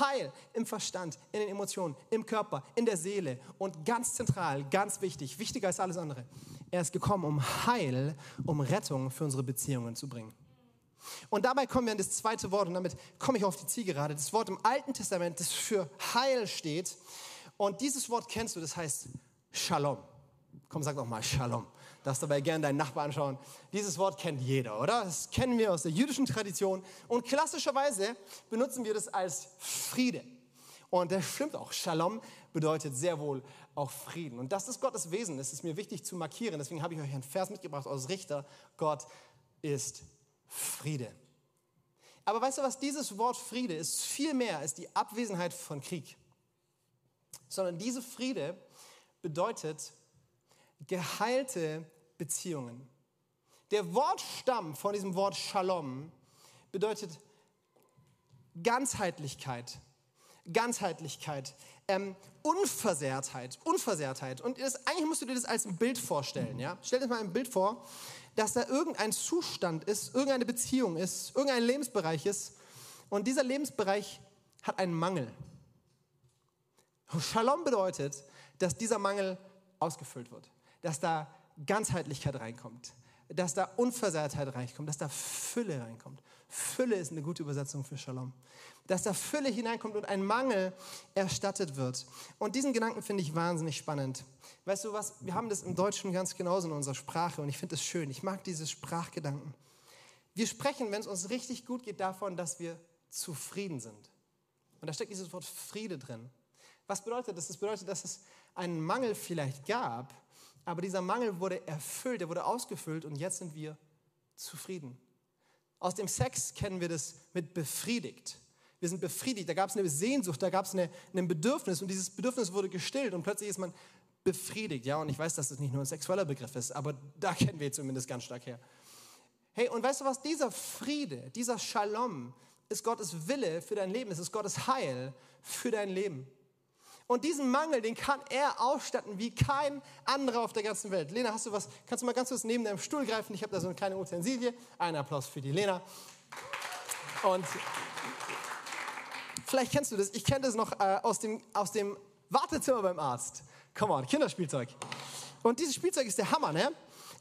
Heil im Verstand, in den Emotionen, im Körper, in der Seele und ganz zentral, ganz wichtig, wichtiger als alles andere. Er ist gekommen, um Heil, um Rettung für unsere Beziehungen zu bringen. Und dabei kommen wir an das zweite Wort und damit komme ich auf die Zielgerade. Das Wort im Alten Testament, das für Heil steht. Und dieses Wort kennst du, das heißt Shalom. Komm, sag doch mal Shalom. Darfst dabei gerne deinen Nachbar anschauen. Dieses Wort kennt jeder, oder? Das kennen wir aus der jüdischen Tradition. Und klassischerweise benutzen wir das als Friede. Und das stimmt auch. Shalom bedeutet sehr wohl auch Frieden. Und das ist Gottes Wesen. Das ist mir wichtig zu markieren. Deswegen habe ich euch einen Vers mitgebracht aus Richter. Gott ist Friede. Aber weißt du was, dieses Wort Friede ist viel mehr als die Abwesenheit von Krieg, sondern diese Friede bedeutet geheilte Beziehungen. Der Wortstamm von diesem Wort Shalom bedeutet Ganzheitlichkeit, Ganzheitlichkeit, ähm, Unversehrtheit, Unversehrtheit. Und das, eigentlich musst du dir das als ein Bild vorstellen. Ja? Stell dir mal ein Bild vor, dass da irgendein Zustand ist, irgendeine Beziehung ist, irgendein Lebensbereich ist und dieser Lebensbereich hat einen Mangel. Shalom bedeutet, dass dieser Mangel ausgefüllt wird, dass da Ganzheitlichkeit reinkommt, dass da Unversehrtheit reinkommt, dass da Fülle reinkommt. Fülle ist eine gute Übersetzung für Shalom dass da Fülle hineinkommt und ein Mangel erstattet wird. Und diesen Gedanken finde ich wahnsinnig spannend. Weißt du was, wir haben das im Deutschen ganz genauso in unserer Sprache und ich finde es schön. Ich mag diese Sprachgedanken. Wir sprechen, wenn es uns richtig gut geht, davon, dass wir zufrieden sind. Und da steckt dieses Wort Friede drin. Was bedeutet das? Das bedeutet, dass es einen Mangel vielleicht gab, aber dieser Mangel wurde erfüllt, er wurde ausgefüllt und jetzt sind wir zufrieden. Aus dem Sex kennen wir das mit befriedigt wir sind befriedigt, da gab es eine Sehnsucht, da gab es ein Bedürfnis und dieses Bedürfnis wurde gestillt und plötzlich ist man befriedigt. Ja, und ich weiß, dass das nicht nur ein sexueller Begriff ist, aber da kennen wir zumindest ganz stark her. Hey, und weißt du was? Dieser Friede, dieser Shalom ist Gottes Wille für dein Leben, es ist Gottes Heil für dein Leben. Und diesen Mangel, den kann er ausstatten wie kein anderer auf der ganzen Welt. Lena, hast du was? Kannst du mal ganz kurz neben deinem Stuhl greifen? Ich habe da so eine kleine Utensilie. Ein Applaus für die Lena. Und Vielleicht kennst du das. Ich kenne das noch äh, aus, dem, aus dem Wartezimmer beim Arzt. Come on, Kinderspielzeug. Und dieses Spielzeug ist der Hammer, ne?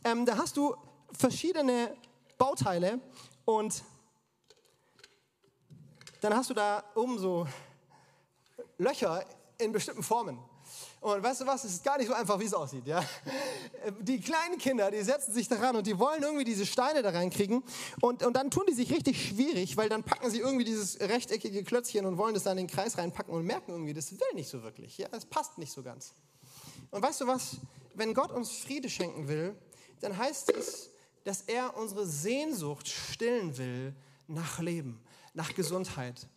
Ähm, da hast du verschiedene Bauteile und dann hast du da oben so Löcher in bestimmten Formen. Und weißt du was, es ist gar nicht so einfach, wie es aussieht. Ja? Die kleinen Kinder, die setzen sich daran und die wollen irgendwie diese Steine da reinkriegen. Und, und dann tun die sich richtig schwierig, weil dann packen sie irgendwie dieses rechteckige Klötzchen und wollen das dann in den Kreis reinpacken und merken irgendwie, das will nicht so wirklich. Ja? Es passt nicht so ganz. Und weißt du was, wenn Gott uns Friede schenken will, dann heißt es, dass er unsere Sehnsucht stillen will nach Leben, nach Gesundheit,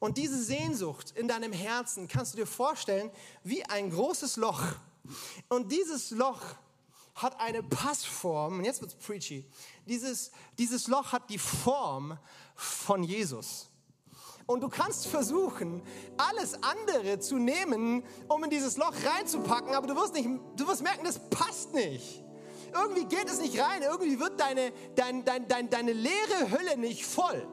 und diese Sehnsucht in deinem Herzen kannst du dir vorstellen wie ein großes Loch. Und dieses Loch hat eine Passform, und jetzt wird's preachy. Dieses, dieses Loch hat die Form von Jesus. Und du kannst versuchen, alles andere zu nehmen, um in dieses Loch reinzupacken, aber du wirst, nicht, du wirst merken, das passt nicht. Irgendwie geht es nicht rein, irgendwie wird deine, dein, dein, dein, deine leere Hülle nicht voll.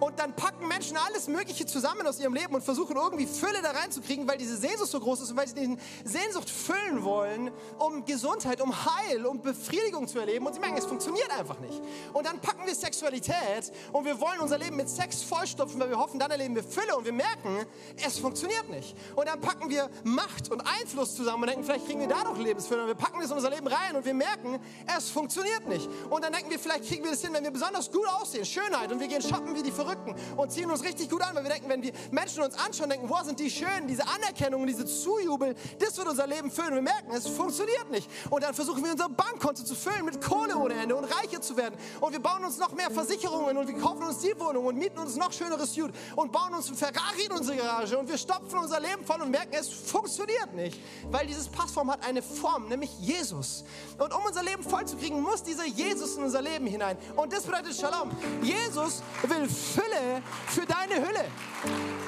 Und dann packen Menschen alles Mögliche zusammen aus ihrem Leben und versuchen irgendwie Fülle da reinzukriegen, weil diese Sehnsucht so groß ist und weil sie diese Sehnsucht füllen wollen, um Gesundheit, um Heil, um Befriedigung zu erleben. Und sie merken, es funktioniert einfach nicht. Und dann packen wir Sexualität und wir wollen unser Leben mit Sex vollstopfen, weil wir hoffen, dann erleben wir Fülle und wir merken, es funktioniert nicht. Und dann packen wir Macht und Einfluss zusammen und denken, vielleicht kriegen wir dadurch Lebensfülle. Und wir packen das in unser Leben rein und wir merken, es funktioniert nicht. Und dann denken wir, vielleicht kriegen wir das hin, wenn wir besonders gut aussehen, Schönheit und wir gehen shoppen wie die Verrückten und ziehen uns richtig gut an, weil wir denken, wenn die Menschen uns anschauen, denken, wo sind die schön, diese Anerkennung, diese Zujubel, das wird unser Leben füllen. Wir merken, es funktioniert nicht. Und dann versuchen wir unser Bankkonto zu füllen mit Kohle ohne Ende und reicher zu werden. Und wir bauen uns noch mehr Versicherungen und wir kaufen uns die Wohnung und mieten uns noch schöneres Suit und bauen uns ein Ferrari in unsere Garage und wir stopfen unser Leben voll und merken, es funktioniert nicht, weil dieses Passform hat eine Form, nämlich Jesus. Und um unser Leben voll zu kriegen, muss dieser Jesus in unser Leben hinein. Und das bedeutet Shalom. Jesus will Fülle für deine Hülle.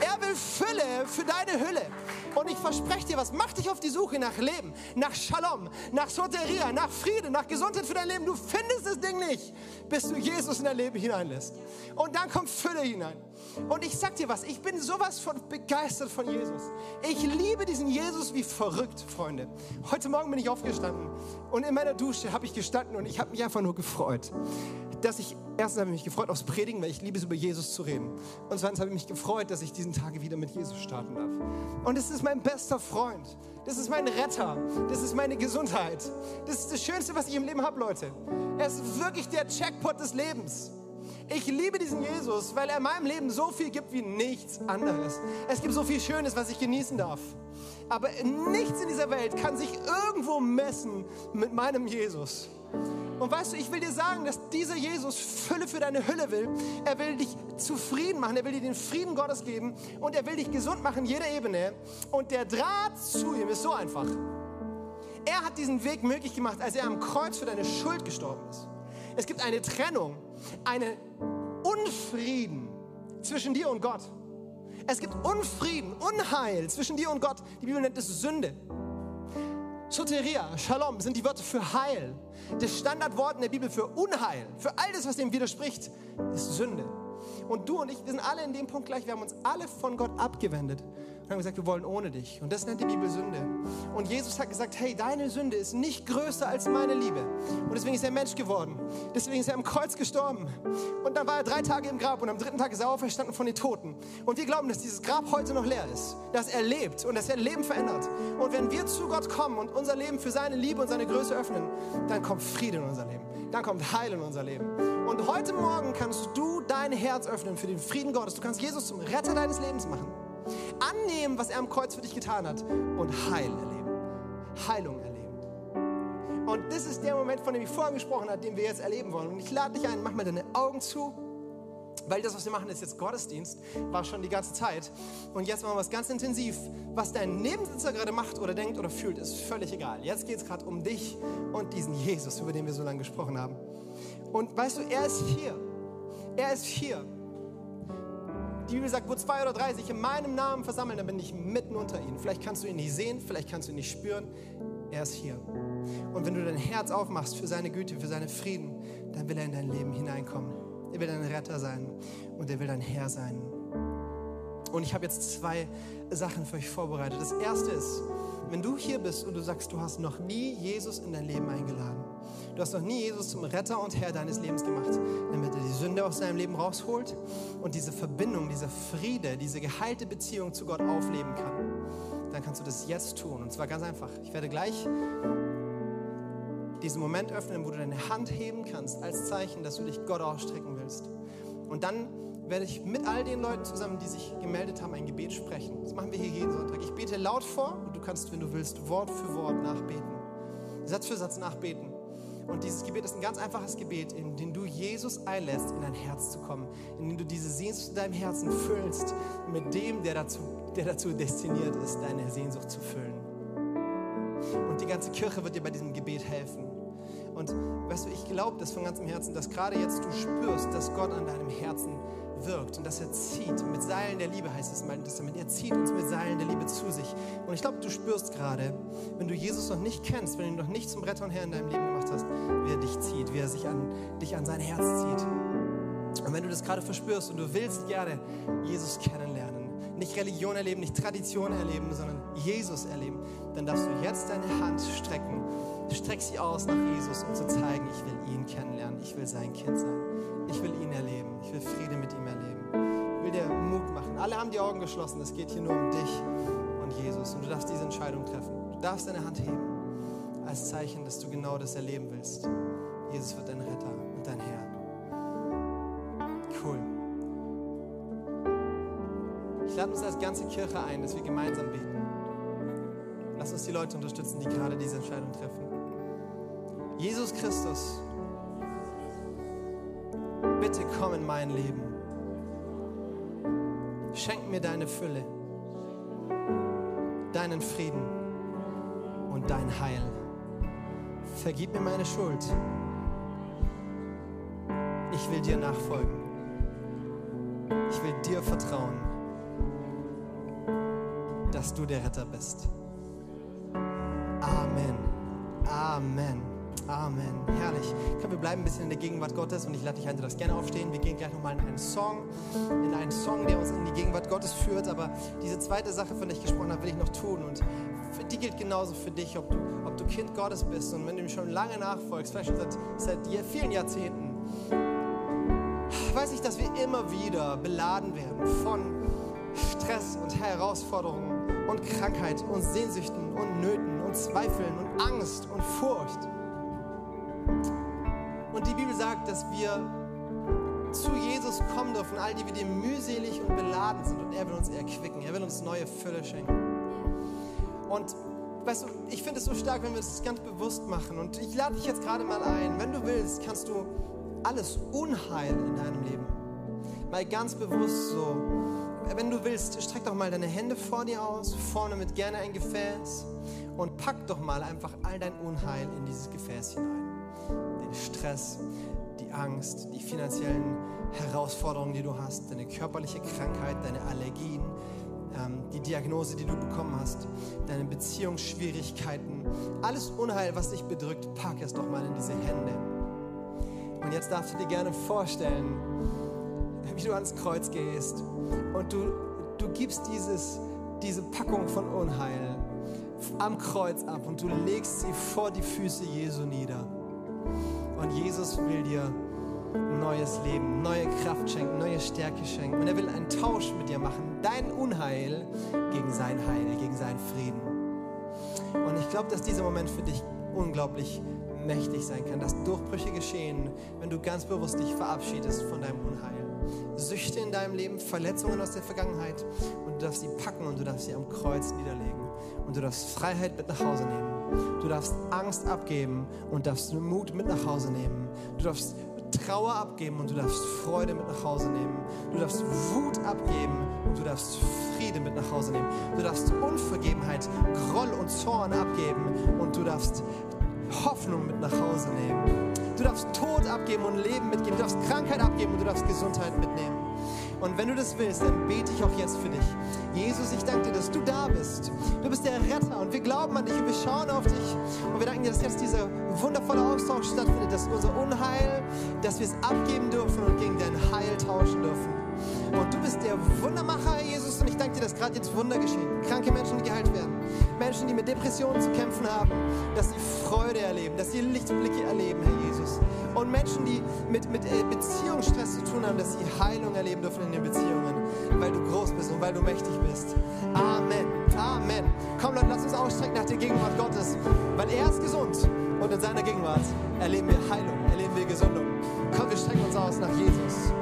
Er will Fülle für deine Hülle. Und ich verspreche dir was, mach dich auf die Suche nach Leben, nach Shalom, nach Soteria, nach Frieden, nach Gesundheit für dein Leben. Du findest das Ding nicht, bis du Jesus in dein Leben hineinlässt. Und dann kommt Fülle hinein. Und ich sag dir was, ich bin sowas von begeistert von Jesus. Ich liebe diesen Jesus wie verrückt, Freunde. Heute Morgen bin ich aufgestanden und in meiner Dusche habe ich gestanden und ich habe mich einfach nur gefreut dass ich, erstens habe ich mich gefreut aufs Predigen, weil ich liebe es, über Jesus zu reden. Und zweitens habe ich mich gefreut, dass ich diesen Tag wieder mit Jesus starten darf. Und es ist mein bester Freund. Das ist mein Retter. Das ist meine Gesundheit. Das ist das Schönste, was ich im Leben habe, Leute. Er ist wirklich der Checkpot des Lebens. Ich liebe diesen Jesus, weil er in meinem Leben so viel gibt wie nichts anderes. Es gibt so viel Schönes, was ich genießen darf. Aber nichts in dieser Welt kann sich irgendwo messen mit meinem Jesus. Und weißt du, ich will dir sagen, dass dieser Jesus Fülle für deine Hülle will. Er will dich zufrieden machen, er will dir den Frieden Gottes geben und er will dich gesund machen in jeder Ebene. Und der Draht zu ihm ist so einfach. Er hat diesen Weg möglich gemacht, als er am Kreuz für deine Schuld gestorben ist. Es gibt eine Trennung, einen Unfrieden zwischen dir und Gott. Es gibt Unfrieden, Unheil zwischen dir und Gott. Die Bibel nennt es Sünde. Soteria, Shalom sind die Wörter für Heil. Das Standardwort in der Bibel für Unheil, für all das, was dem widerspricht, ist Sünde. Und du und ich, wir sind alle in dem Punkt gleich. Wir haben uns alle von Gott abgewendet und haben gesagt, wir wollen ohne dich. Und das nennt die Bibel Sünde. Und Jesus hat gesagt, hey, deine Sünde ist nicht größer als meine Liebe. Und deswegen ist er Mensch geworden. Deswegen ist er am Kreuz gestorben. Und dann war er drei Tage im Grab und am dritten Tag ist er auferstanden von den Toten. Und wir glauben, dass dieses Grab heute noch leer ist. Dass er lebt und dass er Leben verändert. Und wenn wir zu Gott kommen und unser Leben für seine Liebe und seine Größe öffnen, dann kommt Friede in unser Leben. Dann kommt Heil in unser Leben. Und heute Morgen kannst du dein Herz öffnen für den Frieden Gottes. Du kannst Jesus zum Retter deines Lebens machen. Annehmen, was er am Kreuz für dich getan hat und Heil erleben. Heilung erleben. Und das ist der Moment, von dem ich vorhin gesprochen habe, den wir jetzt erleben wollen. Und ich lade dich ein, mach mal deine Augen zu. Weil das, was wir machen, ist jetzt Gottesdienst, war schon die ganze Zeit. Und jetzt machen wir was ganz intensiv. Was dein Nebensitzer gerade macht oder denkt oder fühlt, ist völlig egal. Jetzt geht es gerade um dich und diesen Jesus, über den wir so lange gesprochen haben. Und weißt du, er ist hier. Er ist hier. Die Bibel sagt, wo zwei oder drei sich in meinem Namen versammeln, dann bin ich mitten unter ihnen. Vielleicht kannst du ihn nicht sehen, vielleicht kannst du ihn nicht spüren. Er ist hier. Und wenn du dein Herz aufmachst für seine Güte, für seinen Frieden, dann will er in dein Leben hineinkommen. Er will dein Retter sein und er will dein Herr sein. Und ich habe jetzt zwei Sachen für euch vorbereitet. Das erste ist, wenn du hier bist und du sagst, du hast noch nie Jesus in dein Leben eingeladen, Du hast noch nie Jesus zum Retter und Herr deines Lebens gemacht, damit er die Sünde aus deinem Leben rausholt und diese Verbindung, dieser Friede, diese geheilte Beziehung zu Gott aufleben kann. Dann kannst du das jetzt tun. Und zwar ganz einfach. Ich werde gleich diesen Moment öffnen, wo du deine Hand heben kannst als Zeichen, dass du dich Gott ausstrecken willst. Und dann werde ich mit all den Leuten zusammen, die sich gemeldet haben, ein Gebet sprechen. Das machen wir hier jeden Sonntag. Ich bete laut vor und du kannst, wenn du willst, Wort für Wort nachbeten. Satz für Satz nachbeten. Und dieses Gebet ist ein ganz einfaches Gebet, in dem du Jesus einlässt, in dein Herz zu kommen, in dem du diese Sehnsucht in deinem Herzen füllst mit dem, der dazu, der dazu destiniert ist, deine Sehnsucht zu füllen. Und die ganze Kirche wird dir bei diesem Gebet helfen. Und weißt du, ich glaube das von ganzem Herzen, dass gerade jetzt du spürst, dass Gott an deinem Herzen wirkt und dass er zieht. Mit Seilen der Liebe heißt es im Alten Testament. Er zieht uns mit Seilen der Liebe zu sich. Und ich glaube, du spürst gerade, wenn du Jesus noch nicht kennst, wenn du ihn noch nicht zum Retter und Herr in deinem Leben gemacht hast, wie er dich zieht, wie er sich an, dich an sein Herz zieht. Und wenn du das gerade verspürst und du willst gerne Jesus kennenlernen, nicht Religion erleben, nicht Tradition erleben, sondern Jesus erleben, dann darfst du jetzt deine Hand strecken. Streck sie aus nach Jesus, um zu zeigen, ich will ihn kennenlernen, ich will sein Kind sein, ich will ihn erleben, ich will Friede mit ihm erleben, ich will dir Mut machen. Alle haben die Augen geschlossen, es geht hier nur um dich und Jesus und du darfst diese Entscheidung treffen. Du darfst deine Hand heben als Zeichen, dass du genau das erleben willst. Jesus wird dein Retter und dein Herr. Cool. Ich lade uns als ganze Kirche ein, dass wir gemeinsam beten. Lass uns die Leute unterstützen, die gerade diese Entscheidung treffen. Jesus Christus, bitte komm in mein Leben. Schenk mir deine Fülle, deinen Frieden und dein Heil. Vergib mir meine Schuld. Ich will dir nachfolgen. Ich will dir vertrauen, dass du der Retter bist. Amen. Amen. Amen. Herrlich. Komm, wir bleiben ein bisschen in der Gegenwart Gottes und ich lade dich ein, du darfst gerne aufstehen. Wir gehen gleich nochmal in einen Song, in einen Song, der uns in die Gegenwart Gottes führt. Aber diese zweite Sache, von der ich gesprochen habe, will ich noch tun. Und die gilt genauso für dich, ob du, ob du Kind Gottes bist und wenn du ihm schon lange nachfolgst, vielleicht schon seit, seit vielen Jahrzehnten, weiß ich, dass wir immer wieder beladen werden von Stress und Herausforderungen und Krankheit und Sehnsüchten und Nöten und Zweifeln und Angst und Furcht. Und die Bibel sagt, dass wir zu Jesus kommen dürfen, all die wir dem mühselig und beladen sind und er will uns erquicken, er will uns neue Fülle schenken. Und weißt du, ich finde es so stark, wenn wir das ganz bewusst machen. Und ich lade dich jetzt gerade mal ein. Wenn du willst, kannst du alles Unheil in deinem Leben mal ganz bewusst so, wenn du willst, streck doch mal deine Hände vor dir aus, vorne mit gerne ein Gefäß und pack doch mal einfach all dein Unheil in dieses Gefäß hinein. Den Stress, die Angst, die finanziellen Herausforderungen, die du hast, deine körperliche Krankheit, deine Allergien, ähm, die Diagnose, die du bekommen hast, deine Beziehungsschwierigkeiten, alles Unheil, was dich bedrückt, pack es doch mal in diese Hände. Und jetzt darfst du dir gerne vorstellen, wie du ans Kreuz gehst und du, du gibst dieses, diese Packung von Unheil am Kreuz ab und du legst sie vor die Füße Jesu nieder. Und Jesus will dir neues Leben, neue Kraft schenken, neue Stärke schenken. Und er will einen Tausch mit dir machen. Dein Unheil gegen sein Heil, gegen seinen Frieden. Und ich glaube, dass dieser Moment für dich unglaublich mächtig sein kann, dass Durchbrüche geschehen, wenn du ganz bewusst dich verabschiedest von deinem Unheil. Süchte in deinem Leben, Verletzungen aus der Vergangenheit und du darfst sie packen und du darfst sie am Kreuz niederlegen. Und du darfst Freiheit mit nach Hause nehmen. Du darfst Angst abgeben und darfst Mut mit nach Hause nehmen. Du darfst Trauer abgeben und du darfst Freude mit nach Hause nehmen. Du darfst Wut abgeben und du darfst Friede mit nach Hause nehmen. Du darfst Unvergebenheit, Groll und Zorn abgeben und du darfst Hoffnung mit nach Hause nehmen. Du darfst Tod abgeben und Leben mitgeben. Du darfst Krankheit abgeben und du darfst Gesundheit mitnehmen. Und wenn du das willst, dann bete ich auch jetzt für dich. Jesus, ich danke dir, dass du da bist. Du bist der Retter und wir glauben an dich und wir schauen auf dich. Und wir danken dir, dass jetzt dieser wundervolle Austausch stattfindet, dass unser Unheil, dass wir es abgeben dürfen und gegen dein Heil tauschen dürfen. Und du bist der Wundermacher, Jesus, und ich danke dir, dass gerade jetzt Wunder geschehen. Kranke Menschen, die geheilt werden. Menschen, die mit Depressionen zu kämpfen haben, dass sie Freude erleben, dass sie Lichtblicke erleben, Herr Jesus. Und Menschen, die mit, mit äh, Beziehungsstress zu tun haben, dass sie Heilung erleben dürfen in den Beziehungen, weil du groß bist und weil du mächtig bist. Amen. Amen. Komm Leute, lass uns ausstrecken nach der Gegenwart Gottes, weil er ist gesund und in seiner Gegenwart erleben wir Heilung, erleben wir Gesundung. Komm, wir strecken uns aus nach Jesus.